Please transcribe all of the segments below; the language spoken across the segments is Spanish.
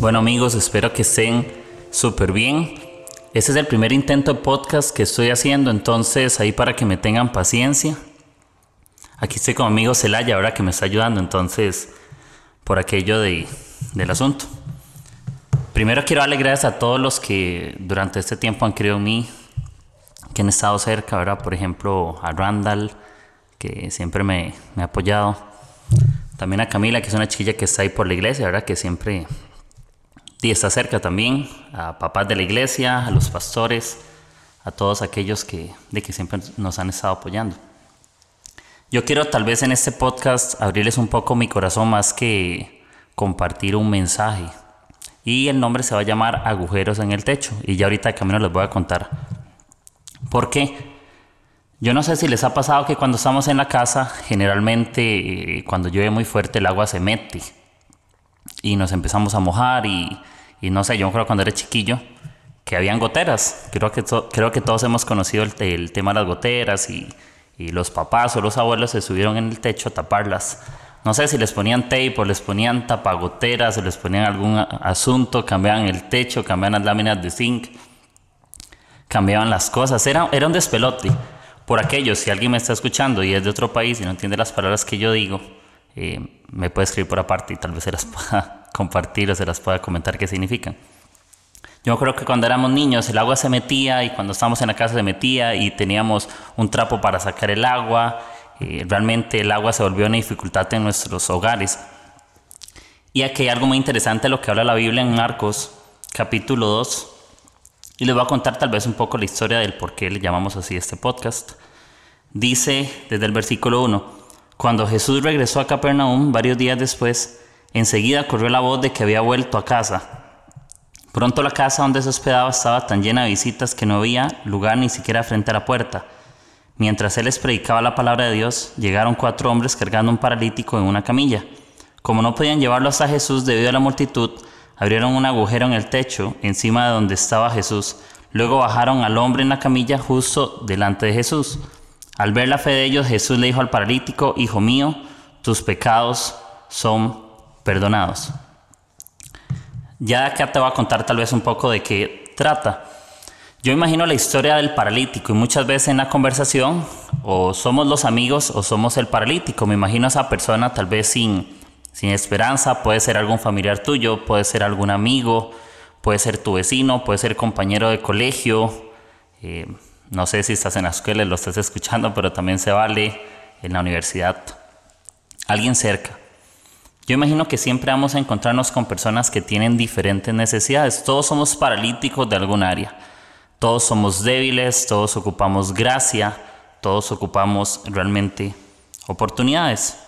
Bueno amigos, espero que estén súper bien. Este es el primer intento de podcast que estoy haciendo, entonces ahí para que me tengan paciencia. Aquí estoy con mi amigo Celaya, ahora que me está ayudando, entonces por aquello de, del asunto. Primero quiero darle gracias a todos los que durante este tiempo han creído en mí, que han estado cerca, ¿verdad? Por ejemplo, a Randall, que siempre me, me ha apoyado. También a Camila, que es una chiquilla que está ahí por la iglesia, ¿verdad? Que siempre y está cerca también a papás de la iglesia, a los pastores, a todos aquellos que, de que siempre nos han estado apoyando. Yo quiero tal vez en este podcast abrirles un poco mi corazón más que compartir un mensaje. Y el nombre se va a llamar Agujeros en el Techo. Y ya ahorita de camino les voy a contar. ¿Por qué? Yo no sé si les ha pasado que cuando estamos en la casa, generalmente eh, cuando llueve muy fuerte el agua se mete y nos empezamos a mojar y, y no sé, yo acuerdo cuando era chiquillo que habían goteras. Creo que, creo que todos hemos conocido el, el tema de las goteras y, y, los papás o los abuelos se subieron en el techo a taparlas. No sé si les ponían tape o les ponían tapagoteras o les ponían algún asunto, cambiaban el techo, cambiaban las láminas de zinc, cambiaban las cosas. Era, era un despelote. Por aquello, si alguien me está escuchando y es de otro país y no entiende las palabras que yo digo, me puede escribir por aparte y tal vez se las pueda compartir o se las pueda comentar qué significan. Yo creo que cuando éramos niños el agua se metía y cuando estábamos en la casa se metía y teníamos un trapo para sacar el agua. Eh, realmente el agua se volvió una dificultad en nuestros hogares. Y aquí hay algo muy interesante lo que habla la Biblia en Marcos capítulo 2. Y les voy a contar tal vez un poco la historia del por qué le llamamos así este podcast. Dice desde el versículo 1, cuando Jesús regresó a Capernaum varios días después, enseguida corrió la voz de que había vuelto a casa. Pronto la casa donde se hospedaba estaba tan llena de visitas que no había lugar ni siquiera frente a la puerta. Mientras él les predicaba la palabra de Dios, llegaron cuatro hombres cargando un paralítico en una camilla. Como no podían llevarlo hasta Jesús debido a la multitud, abrieron un agujero en el techo encima de donde estaba Jesús. Luego bajaron al hombre en la camilla justo delante de Jesús. Al ver la fe de ellos, Jesús le dijo al paralítico, Hijo mío, tus pecados son perdonados. Ya acá te voy a contar tal vez un poco de qué trata. Yo imagino la historia del paralítico y muchas veces en la conversación o somos los amigos o somos el paralítico. Me imagino a esa persona tal vez sin, sin esperanza, puede ser algún familiar tuyo, puede ser algún amigo, puede ser tu vecino, puede ser compañero de colegio. Eh, no sé si estás en la escuela y lo estás escuchando, pero también se vale en la universidad. Alguien cerca. Yo imagino que siempre vamos a encontrarnos con personas que tienen diferentes necesidades. Todos somos paralíticos de algún área. Todos somos débiles, todos ocupamos gracia, todos ocupamos realmente oportunidades.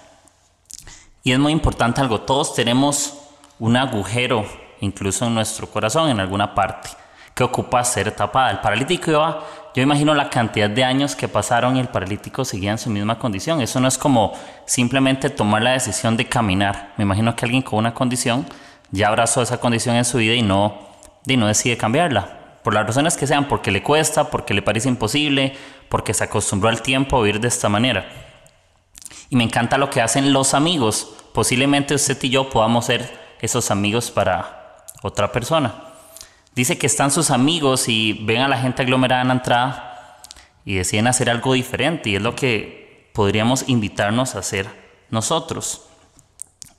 Y es muy importante algo, todos tenemos un agujero incluso en nuestro corazón, en alguna parte, que ocupa ser tapada. El paralítico iba yo imagino la cantidad de años que pasaron y el paralítico seguía en su misma condición. Eso no es como simplemente tomar la decisión de caminar. Me imagino que alguien con una condición ya abrazó esa condición en su vida y no, y no decide cambiarla. Por las razones que sean, porque le cuesta, porque le parece imposible, porque se acostumbró al tiempo a vivir de esta manera. Y me encanta lo que hacen los amigos. Posiblemente usted y yo podamos ser esos amigos para otra persona. Dice que están sus amigos y ven a la gente aglomerada en la entrada y deciden hacer algo diferente y es lo que podríamos invitarnos a hacer nosotros.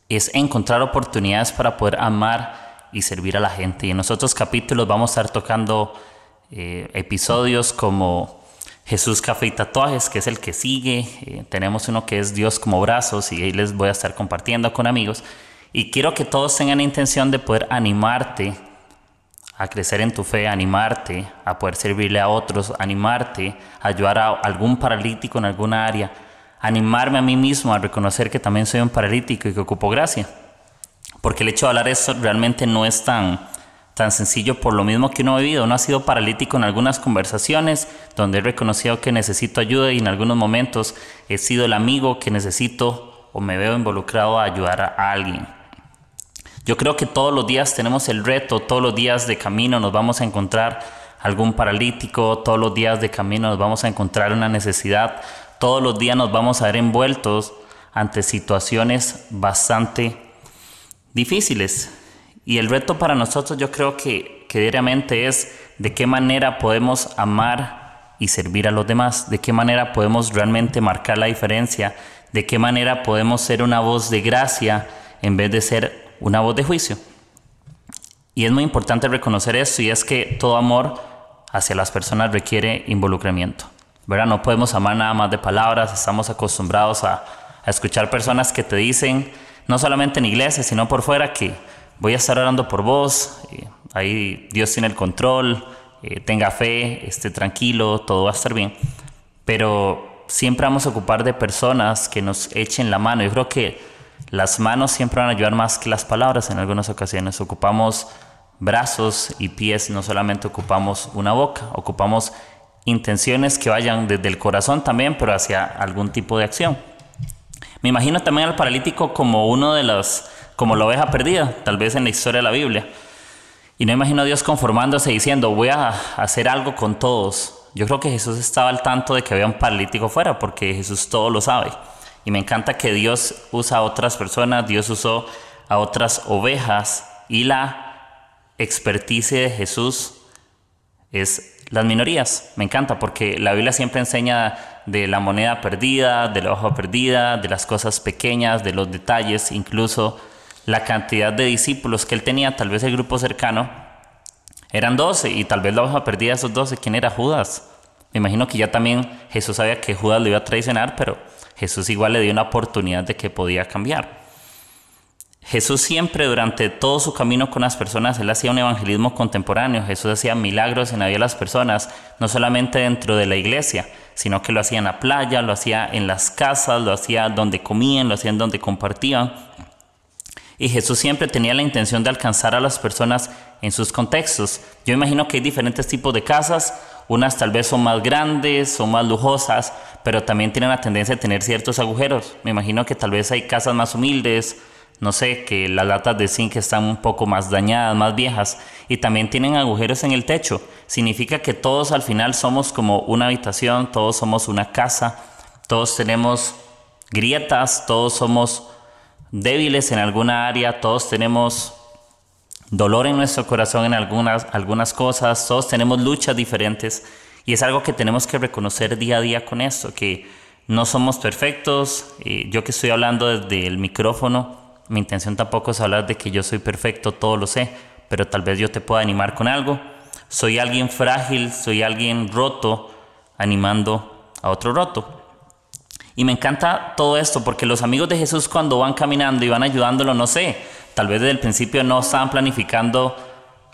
Es encontrar oportunidades para poder amar y servir a la gente. Y en los otros capítulos vamos a estar tocando eh, episodios como Jesús Café y Tatuajes, que es el que sigue. Eh, tenemos uno que es Dios como brazos y ahí les voy a estar compartiendo con amigos. Y quiero que todos tengan la intención de poder animarte a crecer en tu fe, animarte, a poder servirle a otros, animarte, a ayudar a algún paralítico en alguna área, animarme a mí mismo a reconocer que también soy un paralítico y que ocupo gracia. Porque el hecho de hablar esto realmente no es tan, tan sencillo por lo mismo que uno ha vivido. Uno ha sido paralítico en algunas conversaciones donde he reconocido que necesito ayuda y en algunos momentos he sido el amigo que necesito o me veo involucrado a ayudar a alguien. Yo creo que todos los días tenemos el reto, todos los días de camino nos vamos a encontrar algún paralítico, todos los días de camino nos vamos a encontrar una necesidad, todos los días nos vamos a ver envueltos ante situaciones bastante difíciles. Y el reto para nosotros yo creo que, que diariamente es de qué manera podemos amar y servir a los demás, de qué manera podemos realmente marcar la diferencia, de qué manera podemos ser una voz de gracia en vez de ser una voz de juicio. Y es muy importante reconocer esto y es que todo amor hacia las personas requiere involucramiento. ¿verdad? No podemos amar nada más de palabras, estamos acostumbrados a, escuchar personas que te dicen, no solamente en iglesia, sino por fuera, que voy a estar orando por vos, eh, ahí Dios tiene el control, eh, tenga fe, esté tranquilo, todo va a estar bien. Pero siempre vamos a ocupar de personas que nos echen la mano. Yo creo que las manos siempre van a ayudar más que las palabras en algunas ocasiones. Ocupamos brazos y pies, no solamente ocupamos una boca, ocupamos intenciones que vayan desde el corazón también, pero hacia algún tipo de acción. Me imagino también al paralítico como uno de los, como la oveja perdida, tal vez en la historia de la Biblia. Y no imagino a Dios conformándose diciendo, voy a hacer algo con todos. Yo creo que Jesús estaba al tanto de que había un paralítico fuera, porque Jesús todo lo sabe. Y me encanta que Dios usa a otras personas, Dios usó a otras ovejas y la experticia de Jesús es las minorías. Me encanta porque la Biblia siempre enseña de la moneda perdida, de la hoja perdida, de las cosas pequeñas, de los detalles, incluso la cantidad de discípulos que él tenía, tal vez el grupo cercano, eran 12 y tal vez la hoja perdida de esos 12, ¿quién era Judas? Me imagino que ya también Jesús sabía que Judas lo iba a traicionar, pero Jesús igual le dio una oportunidad de que podía cambiar. Jesús siempre durante todo su camino con las personas, él hacía un evangelismo contemporáneo, Jesús hacía milagros en la vida de las personas, no solamente dentro de la iglesia, sino que lo hacía en la playa, lo hacía en las casas, lo hacía donde comían, lo hacía en donde compartían. Y Jesús siempre tenía la intención de alcanzar a las personas en sus contextos. Yo imagino que hay diferentes tipos de casas, unas tal vez son más grandes, son más lujosas, pero también tienen la tendencia de tener ciertos agujeros. Me imagino que tal vez hay casas más humildes, no sé, que las latas de zinc están un poco más dañadas, más viejas, y también tienen agujeros en el techo. Significa que todos al final somos como una habitación, todos somos una casa, todos tenemos grietas, todos somos débiles en alguna área, todos tenemos dolor en nuestro corazón en algunas, algunas cosas, todos tenemos luchas diferentes, y es algo que tenemos que reconocer día a día con esto, que no somos perfectos, eh, yo que estoy hablando desde el micrófono, mi intención tampoco es hablar de que yo soy perfecto, todo lo sé, pero tal vez yo te pueda animar con algo. Soy alguien frágil, soy alguien roto, animando a otro roto. Y me encanta todo esto porque los amigos de Jesús cuando van caminando y van ayudándolo, no sé, tal vez desde el principio no estaban planificando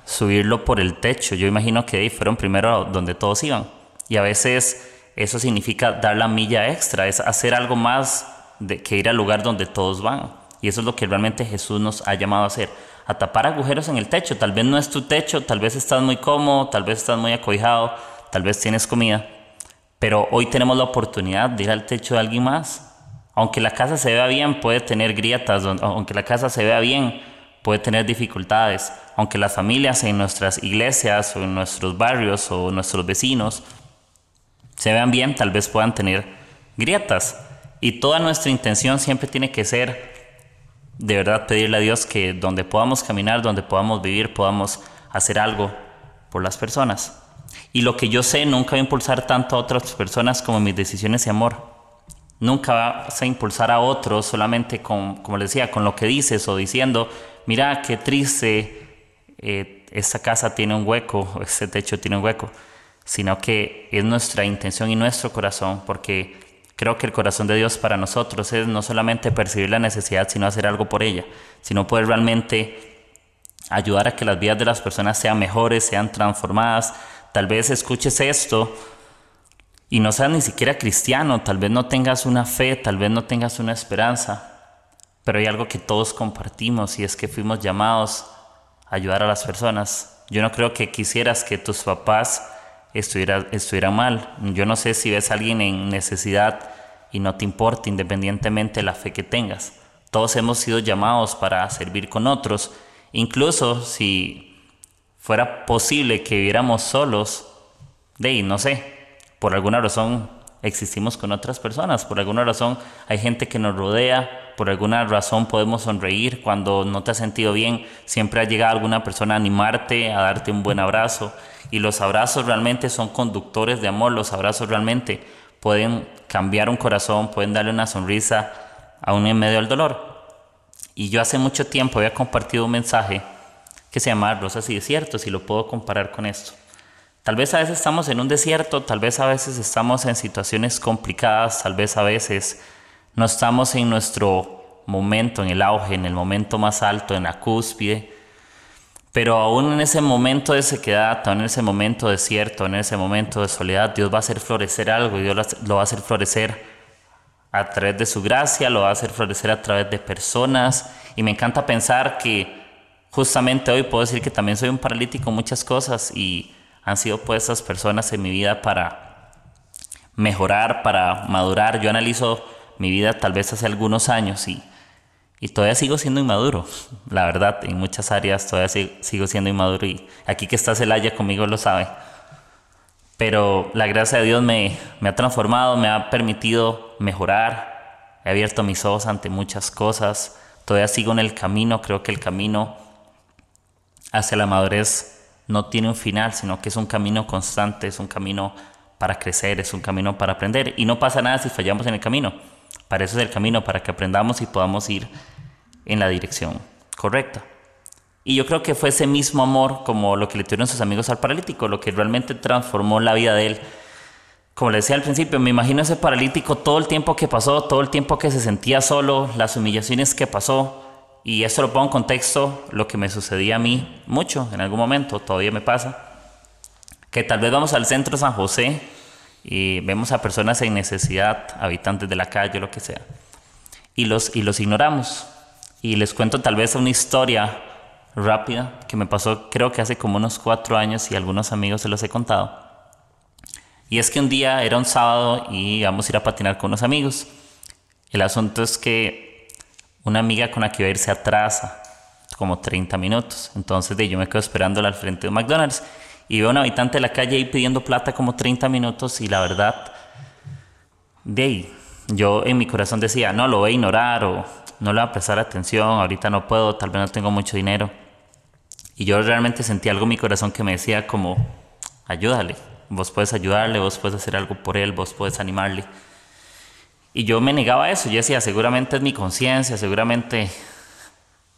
subirlo por el techo. Yo imagino que ahí fueron primero donde todos iban. Y a veces eso significa dar la milla extra, es hacer algo más de que ir al lugar donde todos van. Y eso es lo que realmente Jesús nos ha llamado a hacer, a tapar agujeros en el techo. Tal vez no es tu techo, tal vez estás muy cómodo, tal vez estás muy acobijado, tal vez tienes comida, pero hoy tenemos la oportunidad de ir al techo de alguien más. Aunque la casa se vea bien, puede tener grietas, aunque la casa se vea bien, puede tener dificultades. Aunque las familias en nuestras iglesias o en nuestros barrios o nuestros vecinos se vean bien, tal vez puedan tener grietas. Y toda nuestra intención siempre tiene que ser de verdad pedirle a Dios que donde podamos caminar, donde podamos vivir, podamos hacer algo por las personas. Y lo que yo sé, nunca va a impulsar tanto a otras personas como mis decisiones y amor. Nunca vas a impulsar a otros solamente con, como les decía, con lo que dices o diciendo, mira qué triste, eh, esta casa tiene un hueco, este techo tiene un hueco, sino que es nuestra intención y nuestro corazón, porque Creo que el corazón de Dios para nosotros es no solamente percibir la necesidad, sino hacer algo por ella, sino poder realmente ayudar a que las vidas de las personas sean mejores, sean transformadas. Tal vez escuches esto y no seas ni siquiera cristiano, tal vez no tengas una fe, tal vez no tengas una esperanza, pero hay algo que todos compartimos y es que fuimos llamados a ayudar a las personas. Yo no creo que quisieras que tus papás estuviera, estuviera mal. Yo no sé si ves a alguien en necesidad y no te importa independientemente de la fe que tengas. Todos hemos sido llamados para servir con otros, incluso si fuera posible que viviéramos solos, de no sé, por alguna razón existimos con otras personas. Por alguna razón hay gente que nos rodea, por alguna razón podemos sonreír cuando no te has sentido bien, siempre ha llegado alguna persona a animarte, a darte un buen abrazo. Y los abrazos realmente son conductores de amor, los abrazos realmente pueden cambiar un corazón, pueden darle una sonrisa aún en medio del dolor. Y yo hace mucho tiempo había compartido un mensaje que se llama Rosas y Desiertos y lo puedo comparar con esto. Tal vez a veces estamos en un desierto, tal vez a veces estamos en situaciones complicadas, tal vez a veces no estamos en nuestro momento, en el auge, en el momento más alto, en la cúspide. Pero aún en ese momento de sequedad, aún en ese momento de desierto, en ese momento de soledad, Dios va a hacer florecer algo y Dios lo va a hacer florecer a través de su gracia, lo va a hacer florecer a través de personas. Y me encanta pensar que justamente hoy puedo decir que también soy un paralítico en muchas cosas y han sido puestas personas en mi vida para mejorar, para madurar. Yo analizo mi vida tal vez hace algunos años y y todavía sigo siendo inmaduro, la verdad, en muchas áreas todavía sigo siendo inmaduro y aquí que está Celaya conmigo lo sabe. Pero la gracia de Dios me, me ha transformado, me ha permitido mejorar, he abierto mis ojos ante muchas cosas, todavía sigo en el camino, creo que el camino hacia la madurez no tiene un final, sino que es un camino constante, es un camino para crecer, es un camino para aprender y no pasa nada si fallamos en el camino para eso es el camino, para que aprendamos y podamos ir en la dirección correcta. Y yo creo que fue ese mismo amor como lo que le tuvieron sus amigos al paralítico, lo que realmente transformó la vida de él. Como le decía al principio, me imagino ese paralítico todo el tiempo que pasó, todo el tiempo que se sentía solo, las humillaciones que pasó. Y esto lo pongo en contexto, lo que me sucedía a mí mucho en algún momento, todavía me pasa. Que tal vez vamos al centro San José y vemos a personas en necesidad, habitantes de la calle, lo que sea, y los, y los ignoramos. Y les cuento tal vez una historia rápida que me pasó creo que hace como unos cuatro años y algunos amigos se los he contado. Y es que un día era un sábado y íbamos a ir a patinar con unos amigos. El asunto es que una amiga con la que iba a ir se atrasa como 30 minutos. Entonces de, yo me quedo esperándola al frente de un McDonald's y veo a un habitante de la calle ahí pidiendo plata como 30 minutos y la verdad, de yo en mi corazón decía, no, lo voy a ignorar o no le voy a prestar atención, ahorita no puedo, tal vez no tengo mucho dinero. Y yo realmente sentí algo en mi corazón que me decía como, ayúdale, vos puedes ayudarle, vos puedes hacer algo por él, vos puedes animarle. Y yo me negaba a eso, yo decía, seguramente es mi conciencia, seguramente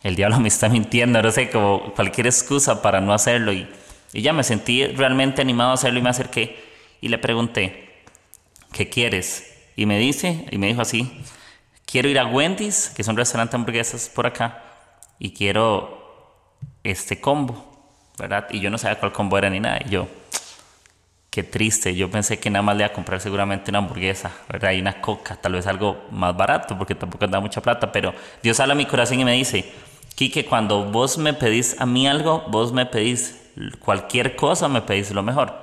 el diablo me está mintiendo, no sé, como cualquier excusa para no hacerlo. Y y ya me sentí realmente animado a hacerlo y me acerqué y le pregunté, ¿qué quieres? Y me dice, y me dijo así, quiero ir a Wendy's, que es un restaurante de hamburguesas por acá, y quiero este combo, ¿verdad? Y yo no sabía cuál combo era ni nada. Y yo, qué triste, yo pensé que nada más le iba a comprar seguramente una hamburguesa, ¿verdad? Y una coca, tal vez algo más barato, porque tampoco da mucha plata, pero Dios habla a mi corazón y me dice, Quique, cuando vos me pedís a mí algo, vos me pedís cualquier cosa me pedís lo mejor.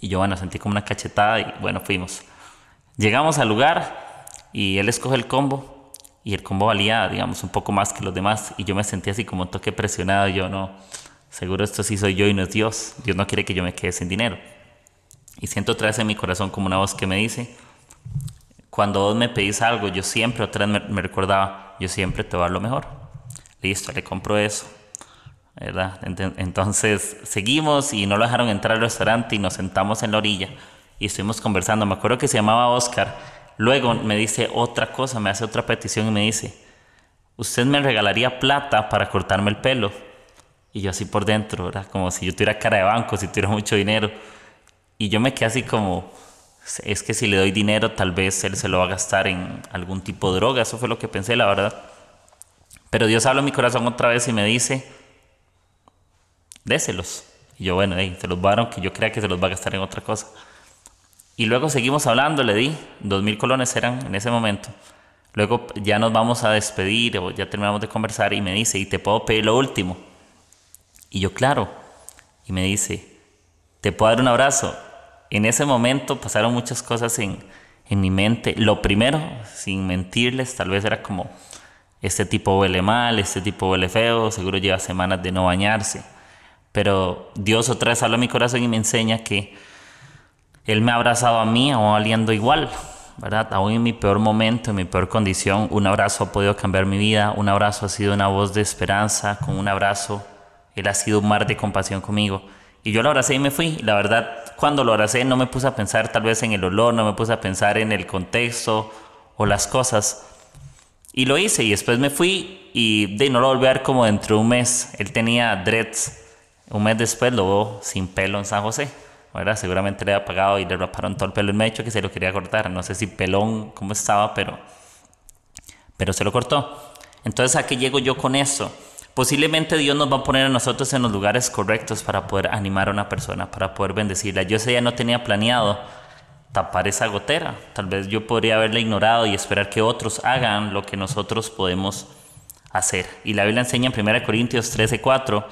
Y yo, bueno, sentí como una cachetada y bueno, fuimos. Llegamos al lugar y él escoge el combo y el combo valía, digamos, un poco más que los demás y yo me sentí así como un toque presionado y yo no, seguro esto sí soy yo y no es Dios. Dios no quiere que yo me quede sin dinero. Y siento otra vez en mi corazón como una voz que me dice, cuando vos me pedís algo, yo siempre, otra vez me, me recordaba, yo siempre te voy a dar lo mejor. Listo, le compro eso ¿verdad? Entonces seguimos y no lo dejaron entrar al restaurante y nos sentamos en la orilla y estuvimos conversando. Me acuerdo que se llamaba Oscar. Luego me dice otra cosa, me hace otra petición y me dice, usted me regalaría plata para cortarme el pelo. Y yo así por dentro, ¿verdad? Como si yo tuviera cara de banco, si tuviera mucho dinero. Y yo me quedé así como, es que si le doy dinero tal vez él se lo va a gastar en algún tipo de droga. Eso fue lo que pensé, la verdad. Pero Dios habla en mi corazón otra vez y me dice, déselos. Y yo, bueno, se los va que yo crea que se los va a gastar en otra cosa. Y luego seguimos hablando, le di, dos mil colones eran en ese momento. Luego ya nos vamos a despedir, o ya terminamos de conversar, y me dice, ¿y te puedo pedir lo último? Y yo, claro. Y me dice, ¿te puedo dar un abrazo? En ese momento pasaron muchas cosas en, en mi mente. Lo primero, sin mentirles, tal vez era como, este tipo huele mal, este tipo huele feo, seguro lleva semanas de no bañarse pero Dios otra vez habla a mi corazón y me enseña que Él me ha abrazado a mí, aún valiendo igual, ¿verdad? Aún en mi peor momento, en mi peor condición, un abrazo ha podido cambiar mi vida, un abrazo ha sido una voz de esperanza, con un abrazo, Él ha sido un mar de compasión conmigo. Y yo lo abracé y me fui. La verdad, cuando lo abracé no me puse a pensar tal vez en el olor, no me puse a pensar en el contexto o las cosas. Y lo hice y después me fui y de no lo volví a ver como dentro de un mes. Él tenía dreads. Un mes después lo veo sin pelo en San José. ¿verdad? Seguramente le había pagado y le raparon todo el pelo. Él me ha dicho que se lo quería cortar. No sé si pelón, cómo estaba, pero, pero se lo cortó. Entonces, ¿a qué llego yo con eso? Posiblemente Dios nos va a poner a nosotros en los lugares correctos para poder animar a una persona, para poder bendecirla. Yo ese día no tenía planeado tapar esa gotera. Tal vez yo podría haberla ignorado y esperar que otros hagan lo que nosotros podemos hacer. Y la Biblia enseña en 1 Corintios 13:4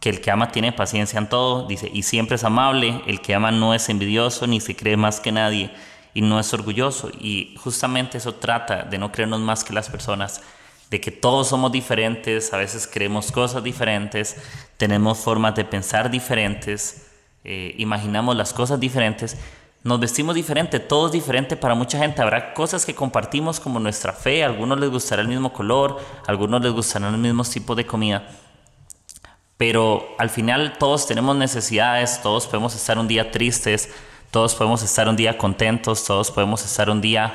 que el que ama tiene paciencia en todo, dice, y siempre es amable, el que ama no es envidioso ni se cree más que nadie y no es orgulloso. Y justamente eso trata de no creernos más que las personas de que todos somos diferentes, a veces creemos cosas diferentes, tenemos formas de pensar diferentes, eh, imaginamos las cosas diferentes, nos vestimos diferente, todo es diferente para mucha gente. Habrá cosas que compartimos como nuestra fe, a algunos les gustará el mismo color, a algunos les gustarán los mismos tipos de comida. Pero al final todos tenemos necesidades, todos podemos estar un día tristes, todos podemos estar un día contentos, todos podemos estar un día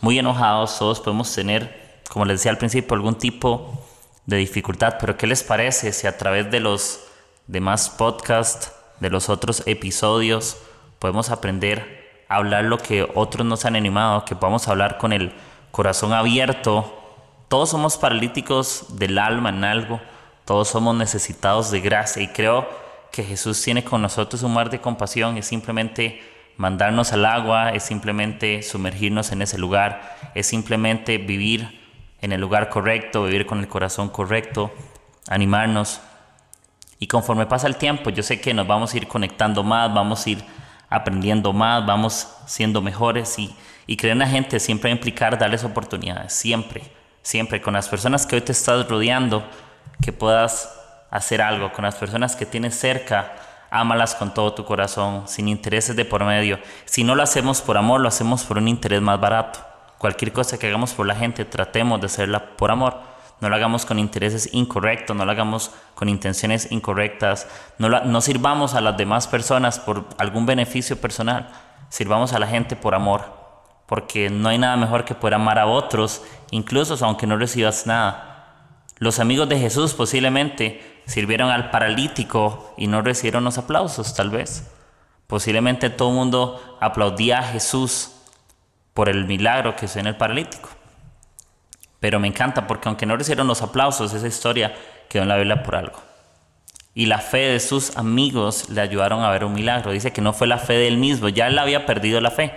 muy enojados, todos podemos tener como les decía al principio, algún tipo de dificultad, pero ¿qué les parece si a través de los demás podcasts, de los otros episodios, podemos aprender a hablar lo que otros nos han animado, que podamos hablar con el corazón abierto? Todos somos paralíticos del alma en algo, todos somos necesitados de gracia y creo que Jesús tiene con nosotros un mar de compasión, es simplemente mandarnos al agua, es simplemente sumergirnos en ese lugar, es simplemente vivir en el lugar correcto, vivir con el corazón correcto, animarnos. Y conforme pasa el tiempo, yo sé que nos vamos a ir conectando más, vamos a ir aprendiendo más, vamos siendo mejores y, y creer en la gente siempre va a implicar darles oportunidades, siempre, siempre, con las personas que hoy te estás rodeando, que puedas hacer algo, con las personas que tienes cerca, ámalas con todo tu corazón, sin intereses de por medio. Si no lo hacemos por amor, lo hacemos por un interés más barato. Cualquier cosa que hagamos por la gente, tratemos de hacerla por amor. No lo hagamos con intereses incorrectos, no lo hagamos con intenciones incorrectas, no, no sirvamos a las demás personas por algún beneficio personal, sirvamos a la gente por amor, porque no hay nada mejor que poder amar a otros, incluso aunque no recibas nada. Los amigos de Jesús posiblemente sirvieron al paralítico y no recibieron los aplausos, tal vez. Posiblemente todo el mundo aplaudía a Jesús por el milagro que es en el paralítico. Pero me encanta porque aunque no recibieron los aplausos, esa historia quedó en la Biblia por algo. Y la fe de sus amigos le ayudaron a ver un milagro. Dice que no fue la fe de él mismo, ya él había perdido la fe,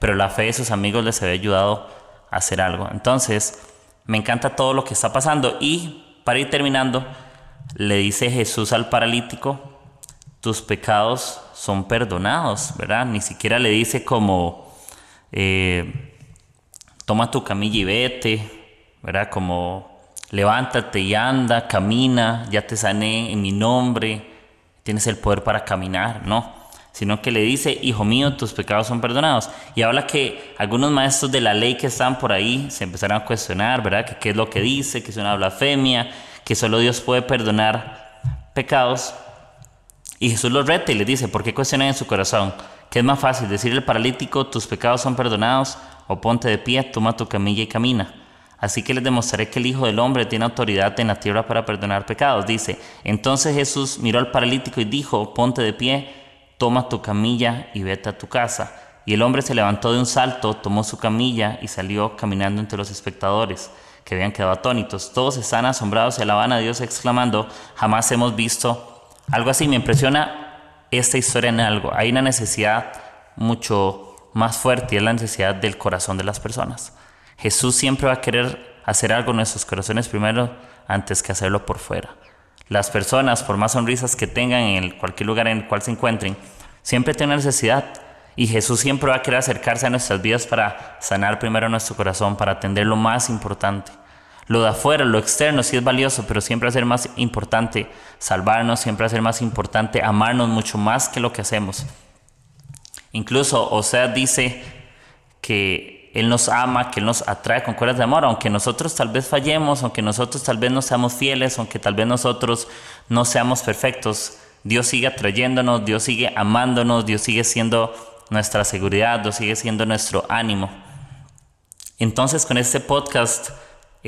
pero la fe de sus amigos les había ayudado a hacer algo. Entonces, me encanta todo lo que está pasando. Y para ir terminando, le dice Jesús al paralítico, tus pecados son perdonados, ¿verdad? Ni siquiera le dice como, eh, toma tu camilla y vete, ¿verdad? Como levántate y anda, camina, ya te sané en mi nombre, tienes el poder para caminar, no, sino que le dice, hijo mío, tus pecados son perdonados. Y habla que algunos maestros de la ley que están por ahí se empezaron a cuestionar, ¿verdad? Que qué es lo que dice, que es una blasfemia, que solo Dios puede perdonar pecados. Y Jesús los reta y les dice, ¿por qué cuestionan en su corazón? ¿Qué es más fácil? Decirle al paralítico, tus pecados son perdonados, o ponte de pie, toma tu camilla y camina. Así que les demostraré que el Hijo del Hombre tiene autoridad en la tierra para perdonar pecados. Dice, entonces Jesús miró al paralítico y dijo, ponte de pie, toma tu camilla y vete a tu casa. Y el hombre se levantó de un salto, tomó su camilla y salió caminando entre los espectadores, que habían quedado atónitos. Todos están asombrados y alaban a Dios exclamando, jamás hemos visto algo así. Me impresiona esta historia en algo. Hay una necesidad mucho más fuerte y es la necesidad del corazón de las personas. Jesús siempre va a querer hacer algo en nuestros corazones primero antes que hacerlo por fuera. Las personas, por más sonrisas que tengan en cualquier lugar en el cual se encuentren, siempre tienen necesidad. Y Jesús siempre va a querer acercarse a nuestras vidas para sanar primero nuestro corazón, para atender lo más importante. Lo de afuera, lo externo sí es valioso, pero siempre ser más importante salvarnos, siempre ser más importante amarnos mucho más que lo que hacemos. Incluso o sea dice que Él nos ama, que Él nos atrae con cuerdas de amor, aunque nosotros tal vez fallemos, aunque nosotros tal vez no seamos fieles, aunque tal vez nosotros no seamos perfectos, Dios sigue atrayéndonos, Dios sigue amándonos, Dios sigue siendo nuestra seguridad, Dios sigue siendo nuestro ánimo. Entonces con este podcast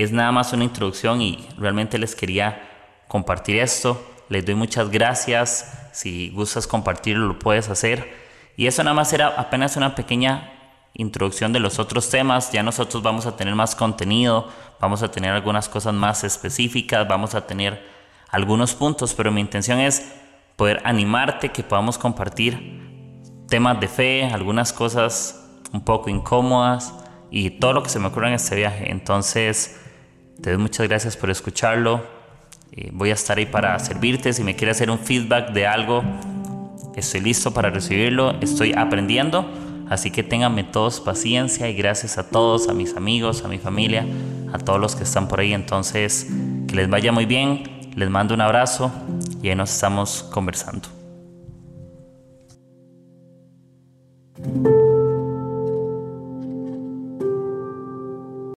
es nada más una introducción y realmente les quería compartir esto. Les doy muchas gracias. Si gustas compartirlo, lo puedes hacer. Y eso nada más era apenas una pequeña introducción de los otros temas. Ya nosotros vamos a tener más contenido, vamos a tener algunas cosas más específicas, vamos a tener algunos puntos, pero mi intención es poder animarte, que podamos compartir temas de fe, algunas cosas un poco incómodas y todo lo que se me ocurra en este viaje. Entonces, doy muchas gracias por escucharlo. Eh, voy a estar ahí para servirte. Si me quieres hacer un feedback de algo, estoy listo para recibirlo. Estoy aprendiendo. Así que ténganme todos paciencia y gracias a todos, a mis amigos, a mi familia, a todos los que están por ahí. Entonces, que les vaya muy bien. Les mando un abrazo y ahí nos estamos conversando.